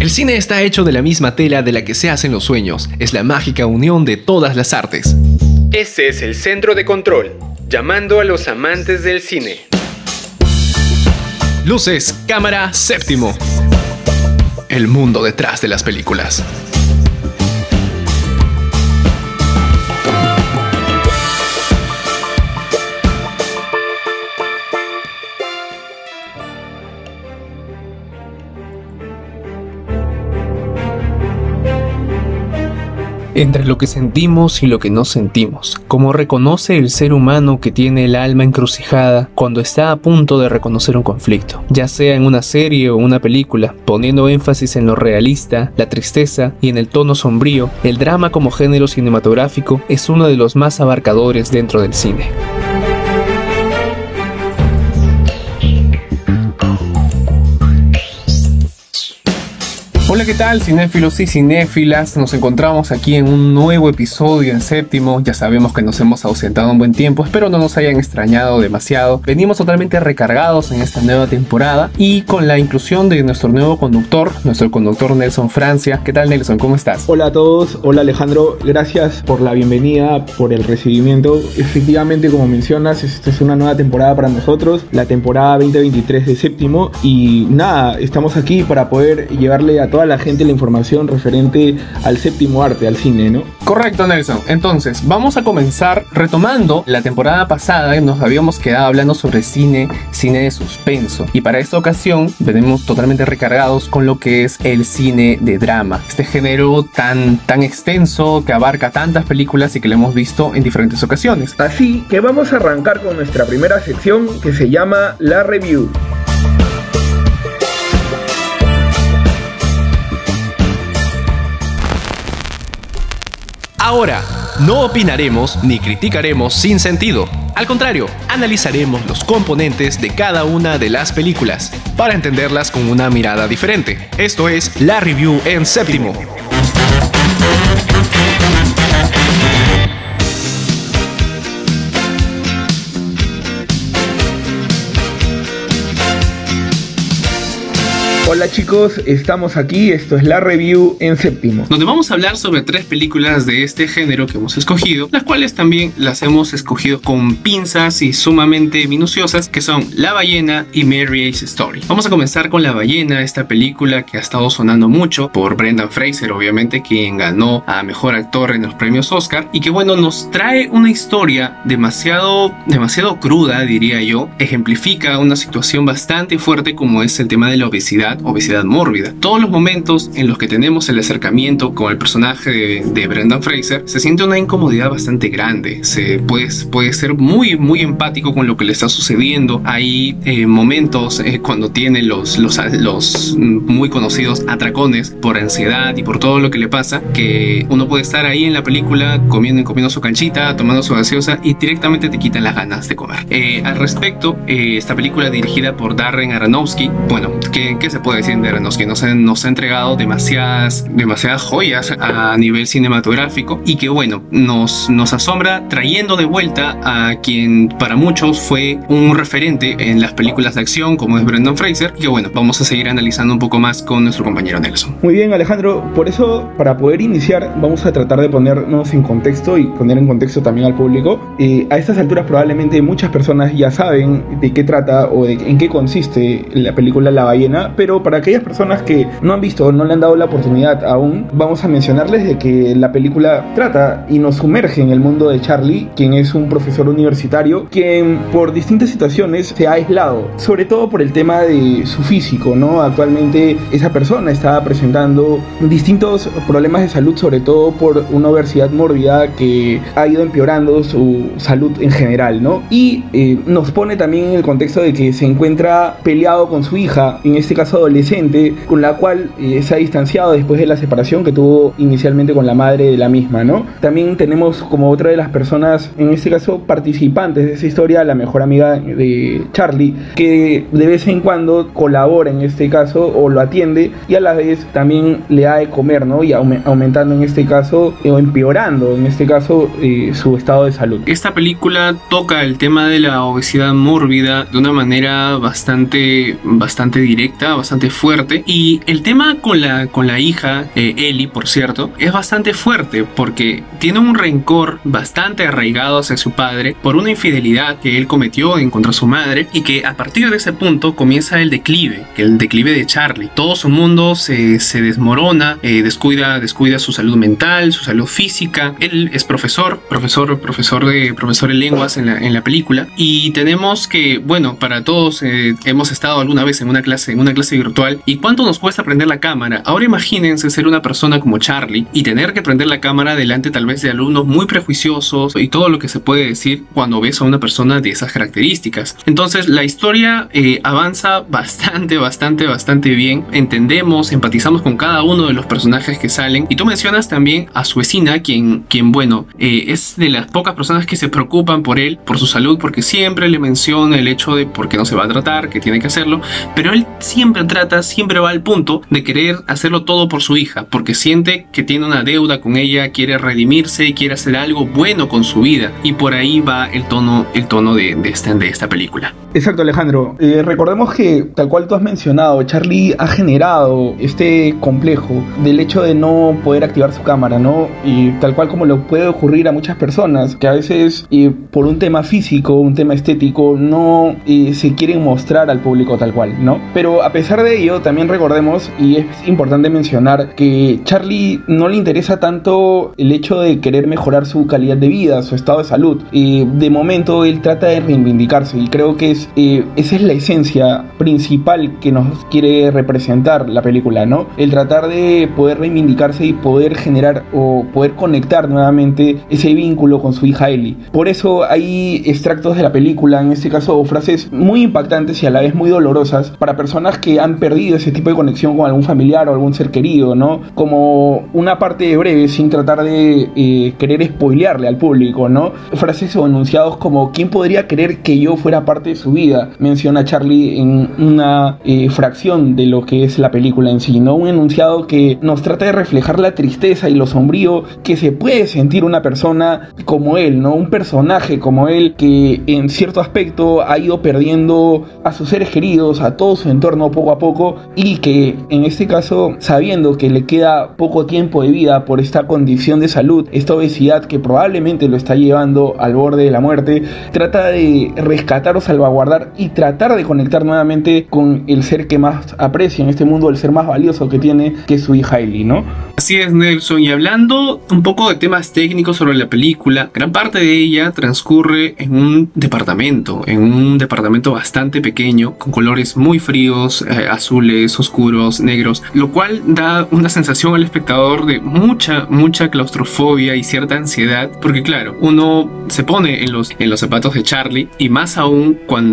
El cine está hecho de la misma tela de la que se hacen los sueños, es la mágica unión de todas las artes. Ese es el centro de control, llamando a los amantes del cine. Luces, cámara, séptimo. El mundo detrás de las películas. Entre lo que sentimos y lo que no sentimos. Como reconoce el ser humano que tiene el alma encrucijada cuando está a punto de reconocer un conflicto, ya sea en una serie o una película, poniendo énfasis en lo realista, la tristeza y en el tono sombrío, el drama como género cinematográfico es uno de los más abarcadores dentro del cine. Hola, ¿qué tal, cinéfilos y cinéfilas? Nos encontramos aquí en un nuevo episodio en séptimo. Ya sabemos que nos hemos ausentado un buen tiempo, espero no nos hayan extrañado demasiado. Venimos totalmente recargados en esta nueva temporada y con la inclusión de nuestro nuevo conductor, nuestro conductor Nelson Francia. ¿Qué tal, Nelson? ¿Cómo estás? Hola a todos, hola Alejandro, gracias por la bienvenida, por el recibimiento. Efectivamente, como mencionas, esta es una nueva temporada para nosotros, la temporada 2023 de séptimo. Y nada, estamos aquí para poder llevarle a todos a la gente la información referente al séptimo arte, al cine, ¿no? Correcto, Nelson. Entonces, vamos a comenzar retomando la temporada pasada nos habíamos quedado hablando sobre cine, cine de suspenso. Y para esta ocasión venimos totalmente recargados con lo que es el cine de drama. Este género tan, tan extenso que abarca tantas películas y que lo hemos visto en diferentes ocasiones. Así que vamos a arrancar con nuestra primera sección que se llama La Review. Ahora, no opinaremos ni criticaremos sin sentido. Al contrario, analizaremos los componentes de cada una de las películas para entenderlas con una mirada diferente. Esto es la review en séptimo. Hola chicos, estamos aquí, esto es la review en séptimo. Donde vamos a hablar sobre tres películas de este género que hemos escogido, las cuales también las hemos escogido con pinzas y sumamente minuciosas, que son La ballena y Mary Ace Story. Vamos a comenzar con La ballena, esta película que ha estado sonando mucho por Brendan Fraser, obviamente, quien ganó a Mejor Actor en los premios Oscar, y que bueno, nos trae una historia demasiado, demasiado cruda, diría yo, ejemplifica una situación bastante fuerte como es el tema de la obesidad obesidad mórbida. Todos los momentos en los que tenemos el acercamiento con el personaje de, Brendan Fraser, se siente una incomodidad bastante grande. Se puede, puede ser muy, muy empático con lo que le está sucediendo. Hay eh, momentos eh, cuando tiene los, los, los muy conocidos atracones por ansiedad y por todo lo que le pasa, que uno puede estar ahí en la película comiendo, comiendo su canchita, tomando su gaseosa y directamente te quitan las ganas de comer. Eh, al respecto, esta película dirigida por Darren Aronofsky, bueno, ¿qué, qué se puede decir de que nos, nos ha entregado demasiadas, demasiadas joyas a nivel cinematográfico y que bueno, nos, nos asombra trayendo de vuelta a quien para muchos fue un referente en las películas de acción como es Brendan Fraser y que bueno, vamos a seguir analizando un poco más con nuestro compañero Nelson. Muy bien Alejandro, por eso para poder iniciar vamos a tratar de ponernos en contexto y poner en contexto también al público. Eh, a estas alturas probablemente muchas personas ya saben de qué trata o de en qué consiste la película La ballena, pero para aquellas personas que no han visto o no le han dado la oportunidad aún, vamos a mencionarles de que la película trata y nos sumerge en el mundo de Charlie, quien es un profesor universitario, quien por distintas situaciones se ha aislado, sobre todo por el tema de su físico, ¿no? Actualmente esa persona está presentando distintos problemas de salud, sobre todo por una obesidad mórbida que ha ido empeorando su salud en general, ¿no? Y eh, nos pone también en el contexto de que se encuentra peleado con su hija, en este caso adolescente con la cual eh, se ha distanciado después de la separación que tuvo inicialmente con la madre de la misma, ¿no? También tenemos como otra de las personas, en este caso participantes de esa historia, la mejor amiga de Charlie, que de vez en cuando colabora en este caso o lo atiende y a la vez también le da de comer, ¿no? Y aumentando en este caso o empeorando en este caso eh, su estado de salud. Esta película toca el tema de la obesidad mórbida de una manera bastante, bastante directa, bastante bastante fuerte. Y el tema con la, con la hija, eh, Ellie, por cierto, es bastante fuerte porque tiene un rencor bastante arraigado hacia su padre por una infidelidad que él cometió en contra de su madre y que a partir de ese punto comienza el declive, el declive de Charlie. Todo su mundo se, se desmorona, eh, descuida, descuida su salud mental, su salud física. Él es profesor, profesor, profesor de, profesor de lenguas en la, en la película y tenemos que, bueno, para todos eh, hemos estado alguna vez en una clase, en una clase virtual y cuánto nos cuesta prender la cámara. Ahora imagínense ser una persona como Charlie y tener que prender la cámara delante tal vez de alumnos muy prejuiciosos y todo lo que se puede decir cuando ves a una persona de esas características. Entonces la historia eh, avanza bastante, bastante, bastante bien. Entendemos, empatizamos con cada uno de los personajes que salen y tú mencionas también a su vecina, quien, quien bueno, eh, es de las pocas personas que se preocupan por él, por su salud, porque siempre le menciona el hecho de por qué no se va a tratar, que tiene que hacerlo, pero él siempre trata, siempre va al punto de querer hacerlo todo por su hija, porque siente que tiene una deuda con ella, quiere redimirse quiere hacer algo bueno con su vida, y por ahí va el tono, el tono de, de, esta, de esta película. Exacto, Alejandro. Eh, recordemos que, tal cual tú has mencionado, Charlie ha generado este complejo del hecho de no poder activar su cámara, ¿no? Y tal cual como le puede ocurrir a muchas personas, que a veces eh, por un tema físico, un tema estético, no eh, se quieren mostrar al público tal cual, ¿no? Pero a pesar de ello, también recordemos, y es importante mencionar, que Charlie no le interesa tanto el hecho de querer mejorar su calidad de vida, su estado de salud. Eh, de momento él trata de reivindicarse y creo que es, esa es la esencia principal que nos quiere representar la película, ¿no? El tratar de poder reivindicarse y poder generar o poder conectar nuevamente ese vínculo con su hija Ellie. Por eso hay extractos de la película, en este caso frases muy impactantes y a la vez muy dolorosas para personas que han perdido ese tipo de conexión con algún familiar o algún ser querido, ¿no? Como una parte breve sin tratar de eh, querer spoilearle al público, ¿no? Frases o enunciados como ¿quién podría querer que yo fuera parte de su vida? Menciona Charlie en una eh, fracción de lo que es la película en sí, ¿no? Un enunciado que nos trata de reflejar la tristeza y lo sombrío que se puede sentir una persona como él, ¿no? Un personaje como él que en cierto aspecto ha ido perdiendo a sus seres queridos, a todo su entorno poco a poco y que en este caso sabiendo que le queda poco tiempo de vida por esta condición de salud, esta obesidad que probablemente lo está llevando al borde de la muerte, trata de rescatar o salvaguardar y tratar de conectar nuevamente con el ser que más aprecia en este mundo, el ser más valioso que tiene, que es su hija Ellie, ¿no? Así es, Nelson. Y hablando un poco de temas técnicos sobre la película, gran parte de ella transcurre en un departamento, en un departamento bastante pequeño, con colores muy fríos, eh, azules, oscuros, negros, lo cual da una sensación al espectador de mucha, mucha claustrofobia y cierta ansiedad, porque claro, uno se pone en los, en los zapatos de Charlie y más aún cuando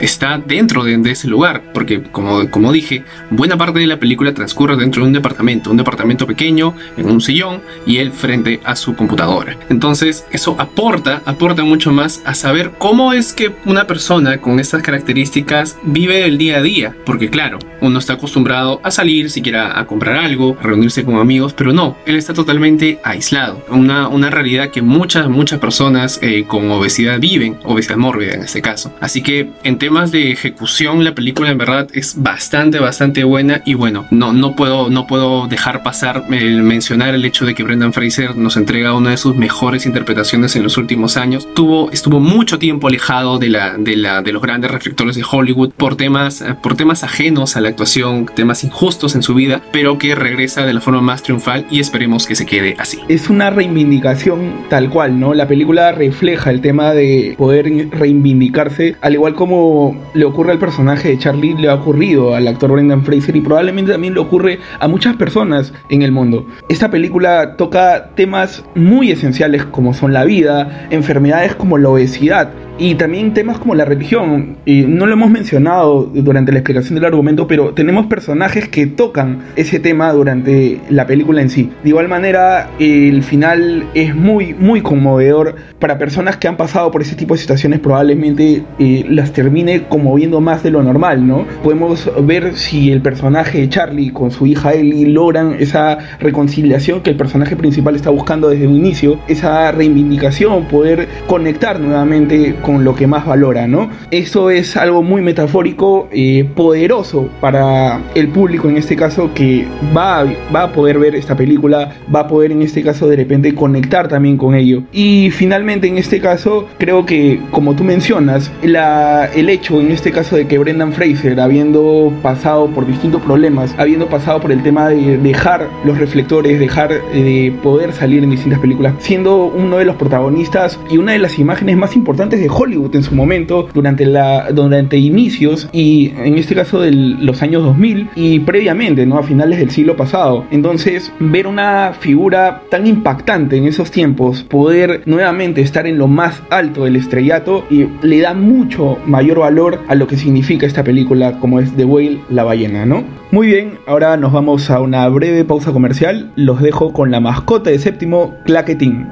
está dentro de, de ese lugar, porque como, como dije, buena parte de la película transcurre dentro de un departamento, un departamento pequeño, en un sillón y él frente a su computadora. Entonces eso aporta, aporta mucho más a saber cómo es que una persona con estas características vive el día a día. Porque claro, uno está acostumbrado a salir siquiera a comprar algo, a reunirse con amigos, pero no, él está totalmente aislado. Una, una realidad que muchas, muchas personas eh, con obesidad viven, obesidad mórbida en este caso. Así que en temas de ejecución la película en verdad es bastante, bastante buena y bueno, no, no, puedo, no puedo dejar pasar el mencionar el hecho de que Brendan Fraser nos entrega una de sus mejores interpretaciones en los últimos años. Tuvo, estuvo mucho tiempo alejado de, la, de, la, de los grandes reflectores de Hollywood por temas, por temas ajenos a la actuación, temas injustos en su vida, pero que regresa de la forma más triunfal y esperemos que se quede así. Es una reivindicación tal cual, ¿no? La película refleja el tema de poder reivindicarse, al igual como le ocurre al personaje de Charlie, le ha ocurrido al actor Brendan Fraser y probablemente también le ocurre a muchas personas en el mundo. Esta película toca temas muy esenciales como son la vida, enfermedades como la obesidad, y también temas como la religión. Y no lo hemos mencionado durante la explicación del argumento, pero tenemos personajes que tocan ese tema durante la película en sí. De igual manera, el final es muy, muy conmovedor para personas que han pasado por ese tipo de situaciones. Probablemente eh, las termine conmoviendo más de lo normal, ¿no? Podemos ver si el personaje de Charlie con su hija Ellie logran esa reconciliación que el personaje principal está buscando desde un inicio, esa reivindicación, poder conectar nuevamente con con lo que más valora, ¿no? Eso es algo muy metafórico, eh, poderoso para el público en este caso que va, va a poder ver esta película, va a poder en este caso de repente conectar también con ello. Y finalmente en este caso creo que como tú mencionas, la, el hecho en este caso de que Brendan Fraser, habiendo pasado por distintos problemas, habiendo pasado por el tema de dejar los reflectores, dejar eh, de poder salir en distintas películas, siendo uno de los protagonistas y una de las imágenes más importantes de Hollywood en su momento, durante, la, durante inicios y en este caso de los años 2000 y previamente, ¿no? A finales del siglo pasado. Entonces, ver una figura tan impactante en esos tiempos, poder nuevamente estar en lo más alto del estrellato y le da mucho mayor valor a lo que significa esta película como es The Whale, la ballena, ¿no? Muy bien, ahora nos vamos a una breve pausa comercial. Los dejo con la mascota de séptimo, Claquetín.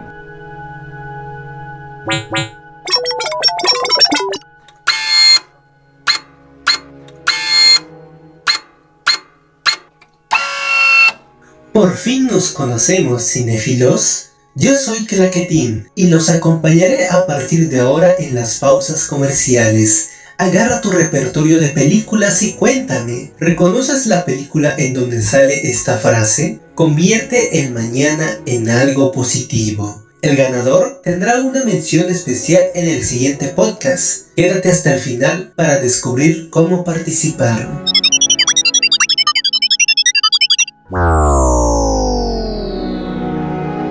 Fin nos conocemos, cinéfilos. Yo soy Claquetín y los acompañaré a partir de ahora en las pausas comerciales. Agarra tu repertorio de películas y cuéntame, ¿reconoces la película en donde sale esta frase? Convierte el mañana en algo positivo. El ganador tendrá una mención especial en el siguiente podcast. Quédate hasta el final para descubrir cómo participar.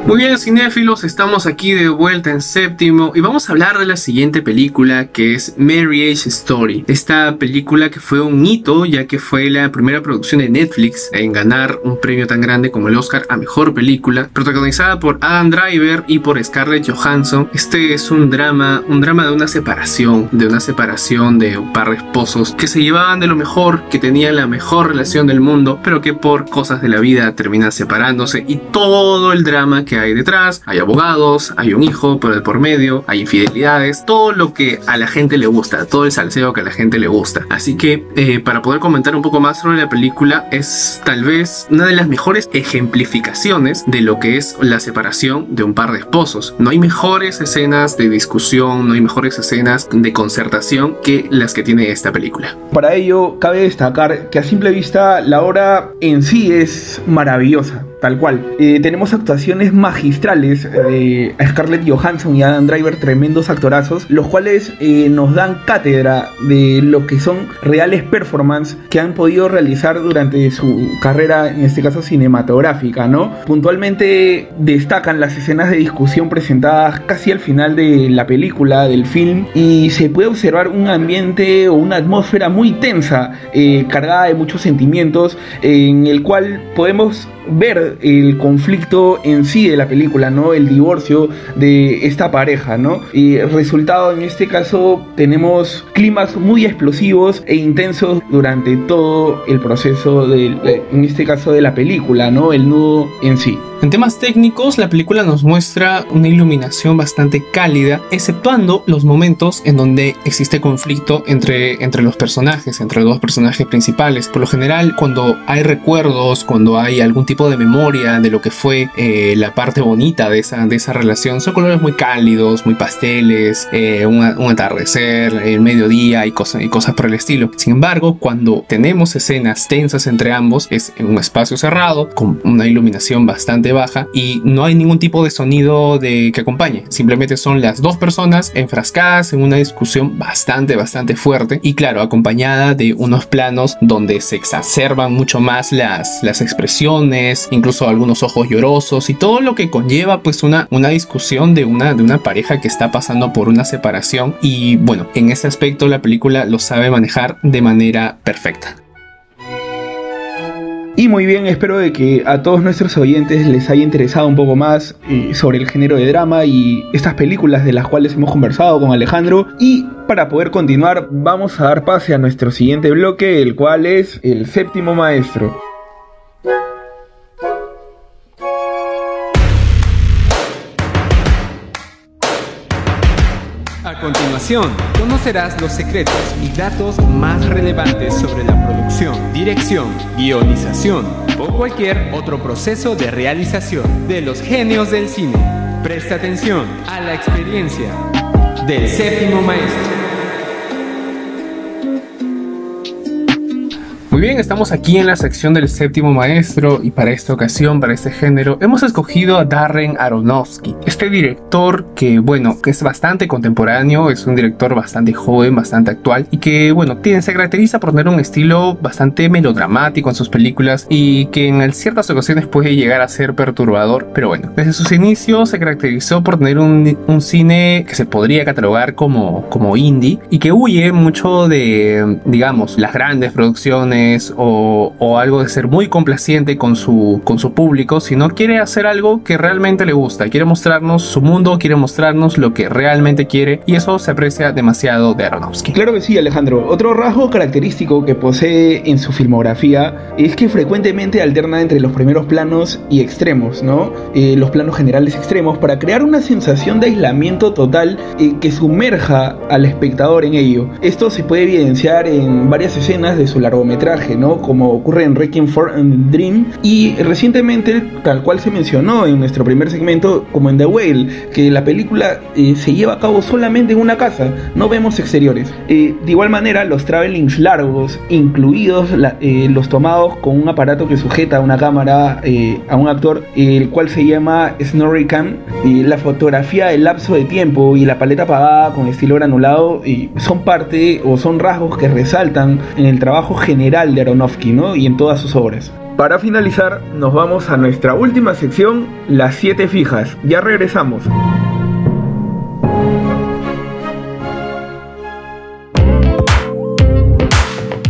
Muy bien, cinéfilos, estamos aquí de vuelta en séptimo y vamos a hablar de la siguiente película que es Marriage Story. Esta película que fue un hito ya que fue la primera producción de Netflix en ganar un premio tan grande como el Oscar a Mejor Película, protagonizada por Adam Driver y por Scarlett Johansson. Este es un drama, un drama de una separación, de una separación de un par de esposos que se llevaban de lo mejor, que tenían la mejor relación del mundo, pero que por cosas de la vida terminan separándose y todo el drama que hay detrás, hay abogados, hay un hijo por el por medio, hay infidelidades, todo lo que a la gente le gusta, todo el salseo que a la gente le gusta. Así que eh, para poder comentar un poco más sobre la película es tal vez una de las mejores ejemplificaciones de lo que es la separación de un par de esposos. No hay mejores escenas de discusión, no hay mejores escenas de concertación que las que tiene esta película. Para ello cabe destacar que a simple vista la obra en sí es maravillosa tal cual. Eh, tenemos actuaciones magistrales de Scarlett Johansson y Adam Driver, tremendos actorazos, los cuales eh, nos dan cátedra de lo que son reales performances que han podido realizar durante su carrera, en este caso cinematográfica, ¿no? Puntualmente destacan las escenas de discusión presentadas casi al final de la película, del film, y se puede observar un ambiente o una atmósfera muy tensa, eh, cargada de muchos sentimientos, en el cual podemos ver el conflicto en sí de la película, ¿no? El divorcio de esta pareja, ¿no? Y resultado en este caso tenemos climas muy explosivos e intensos durante todo el proceso de, en este caso de la película, ¿no? El nudo en sí. En temas técnicos, la película nos muestra una iluminación bastante cálida, exceptuando los momentos en donde existe conflicto entre, entre los personajes, entre los dos personajes principales. Por lo general, cuando hay recuerdos, cuando hay algún tipo de memoria de lo que fue eh, la parte bonita de esa, de esa relación, son colores muy cálidos, muy pasteles, eh, un, atardecer, el mediodía y, cosas y cosas por el estilo. Sin embargo, cuando tenemos escenas tensas entre ambos, es en un espacio cerrado, con una iluminación bastante baja y no hay ningún tipo de sonido de que acompañe. Simplemente son las dos personas enfrascadas en una discusión bastante, bastante fuerte y claro, acompañada de unos planos donde se exacerban mucho más las, las expresiones, incluso algunos ojos llorosos y todo lo que conlleva pues una, una discusión de una, de una pareja que está pasando por una separación y bueno, en ese aspecto la película lo sabe manejar de manera perfecta. Y muy bien, espero de que a todos nuestros oyentes les haya interesado un poco más eh, sobre el género de drama y estas películas de las cuales hemos conversado con Alejandro. Y para poder continuar, vamos a dar pase a nuestro siguiente bloque, el cual es el séptimo maestro. A continuación, conocerás los secretos y datos más relevantes sobre la producción, dirección, guionización o cualquier otro proceso de realización de los genios del cine. Presta atención a la experiencia. del séptimo maestro. Muy bien, estamos aquí en la sección del séptimo maestro y para esta ocasión, para este género, hemos escogido a Darren Aronofsky, este director que, bueno, que es bastante contemporáneo, es un director bastante joven, bastante actual y que, bueno, tiene, se caracteriza por tener un estilo bastante melodramático en sus películas y que en ciertas ocasiones puede llegar a ser perturbador, pero bueno, desde sus inicios se caracterizó por tener un, un cine que se podría catalogar como, como indie y que huye mucho de, digamos, las grandes producciones o, algo de ser muy complaciente con su, con su público, sino quiere hacer algo que realmente le gusta, quiere mostrarnos su mundo, quiere mostrarnos lo que realmente quiere y eso se aprecia demasiado de Aronofsky. Claro que sí, Alejandro. Otro rasgo característico que posee en su filmografía es que frecuentemente alterna entre los primeros planos y extremos, ¿no? Eh, los planos generales extremos para crear una sensación de aislamiento total eh, que sumerja al espectador en ello. Esto se puede evidenciar en varias escenas de su largometraje Como ocurre en Wrecking for a Dream y recientemente, tal cual se mencionó en nuestro primer segmento, como en The Whale, que la película eh, se lleva a cabo solamente en una casa, no vemos exteriores. Eh, de igual manera, los travelings largos, incluidos eh, los tomados con un aparato que sujeta una cámara a un actor, el cual se llama Snorri Cam, la fotografía, el lapso de tiempo y la paleta apagada con estilo granulado son parte o son rasgos que resaltan en el trabajo general de Aronofsky ¿no? y en todas sus obras. Para finalizar, nos vamos a nuestra última sección, las siete fijas. Ya regresamos.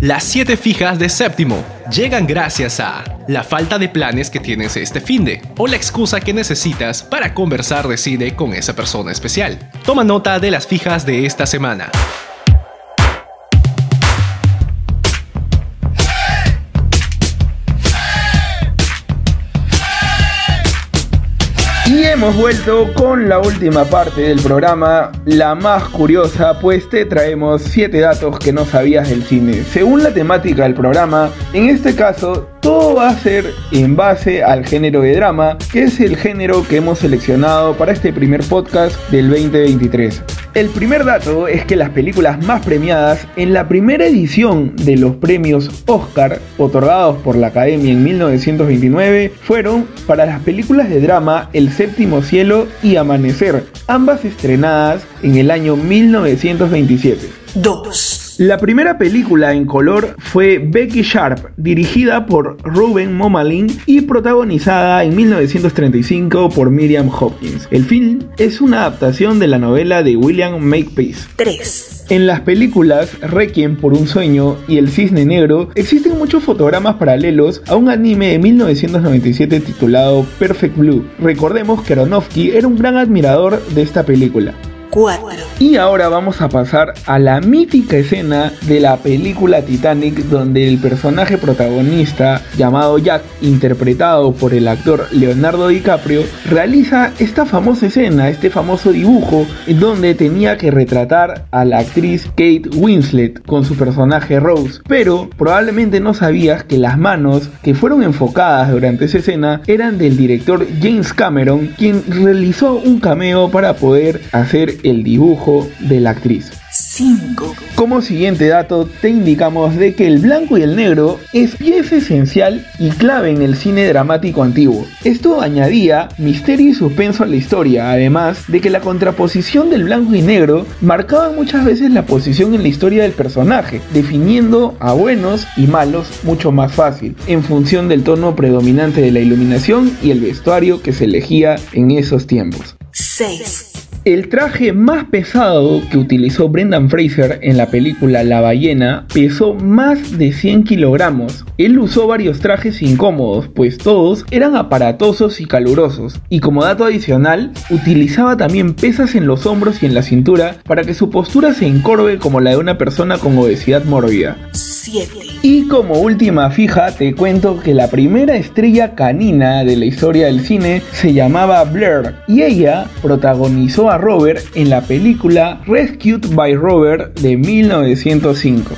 Las siete fijas de séptimo llegan gracias a la falta de planes que tienes este finde o la excusa que necesitas para conversar de cine con esa persona especial. Toma nota de las fijas de esta semana. Hemos vuelto con la última parte del programa, la más curiosa, pues te traemos 7 datos que no sabías del cine. Según la temática del programa, en este caso todo va a ser en base al género de drama, que es el género que hemos seleccionado para este primer podcast del 2023. El primer dato es que las películas más premiadas en la primera edición de los premios Oscar, otorgados por la Academia en 1929, fueron para las películas de drama El séptimo cielo y Amanecer, ambas estrenadas en el año 1927. 2. La primera película en color fue Becky Sharp, dirigida por Ruben Momalin y protagonizada en 1935 por Miriam Hopkins. El film es una adaptación de la novela de William Makepeace. 3. En las películas Requiem por un sueño y El cisne negro existen muchos fotogramas paralelos a un anime de 1997 titulado Perfect Blue. Recordemos que Aronofsky era un gran admirador de esta película. Y ahora vamos a pasar a la mítica escena de la película Titanic donde el personaje protagonista llamado Jack, interpretado por el actor Leonardo DiCaprio, realiza esta famosa escena, este famoso dibujo donde tenía que retratar a la actriz Kate Winslet con su personaje Rose. Pero probablemente no sabías que las manos que fueron enfocadas durante esa escena eran del director James Cameron, quien realizó un cameo para poder hacer el dibujo de la actriz. 5. Como siguiente dato, te indicamos de que el blanco y el negro es pieza esencial y clave en el cine dramático antiguo. Esto añadía misterio y suspenso a la historia, además de que la contraposición del blanco y negro marcaba muchas veces la posición en la historia del personaje, definiendo a buenos y malos mucho más fácil, en función del tono predominante de la iluminación y el vestuario que se elegía en esos tiempos. 6. El traje más pesado que utilizó Brendan Fraser en la película La ballena pesó más de 100 kilogramos. Él usó varios trajes incómodos, pues todos eran aparatosos y calurosos. Y como dato adicional, utilizaba también pesas en los hombros y en la cintura para que su postura se encorve como la de una persona con obesidad mórbida. 7. Y como última fija, te cuento que la primera estrella canina de la historia del cine se llamaba Blair y ella protagonizó a Robert en la película Rescued by Robert de 1905.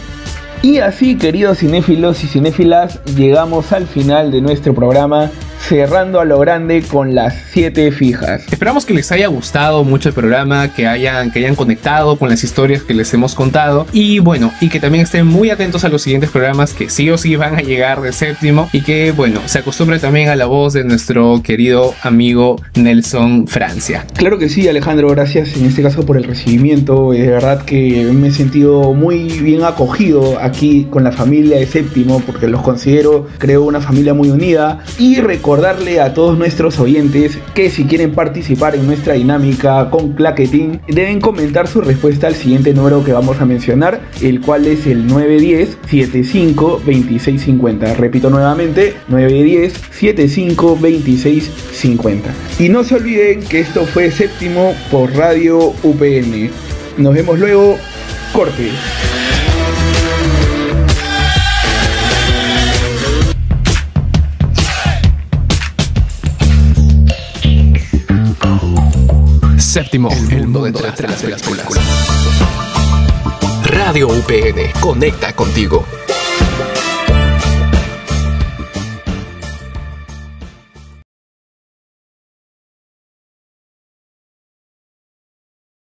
Y así, queridos cinéfilos y cinéfilas, llegamos al final de nuestro programa cerrando a lo grande con las 7 fijas. Esperamos que les haya gustado mucho el programa, que hayan, que hayan conectado con las historias que les hemos contado y bueno, y que también estén muy atentos a los siguientes programas que sí o sí van a llegar de séptimo y que bueno, se acostumbren también a la voz de nuestro querido amigo Nelson Francia. Claro que sí, Alejandro, gracias en este caso por el recibimiento. De verdad que me he sentido muy bien acogido aquí con la familia de séptimo porque los considero, creo, una familia muy unida. Y recordarle a todos nuestros oyentes que si quieren participar en nuestra dinámica con Claquetín, deben comentar su respuesta al siguiente número que vamos a mencionar, el cual es el 910 75 26 50. Repito nuevamente, 910 75 26 50. Y no se olviden que esto fue séptimo por Radio UPN. Nos vemos luego. Corte. Séptimo, el mundo detrás de las películas. Radio UPN, conecta contigo.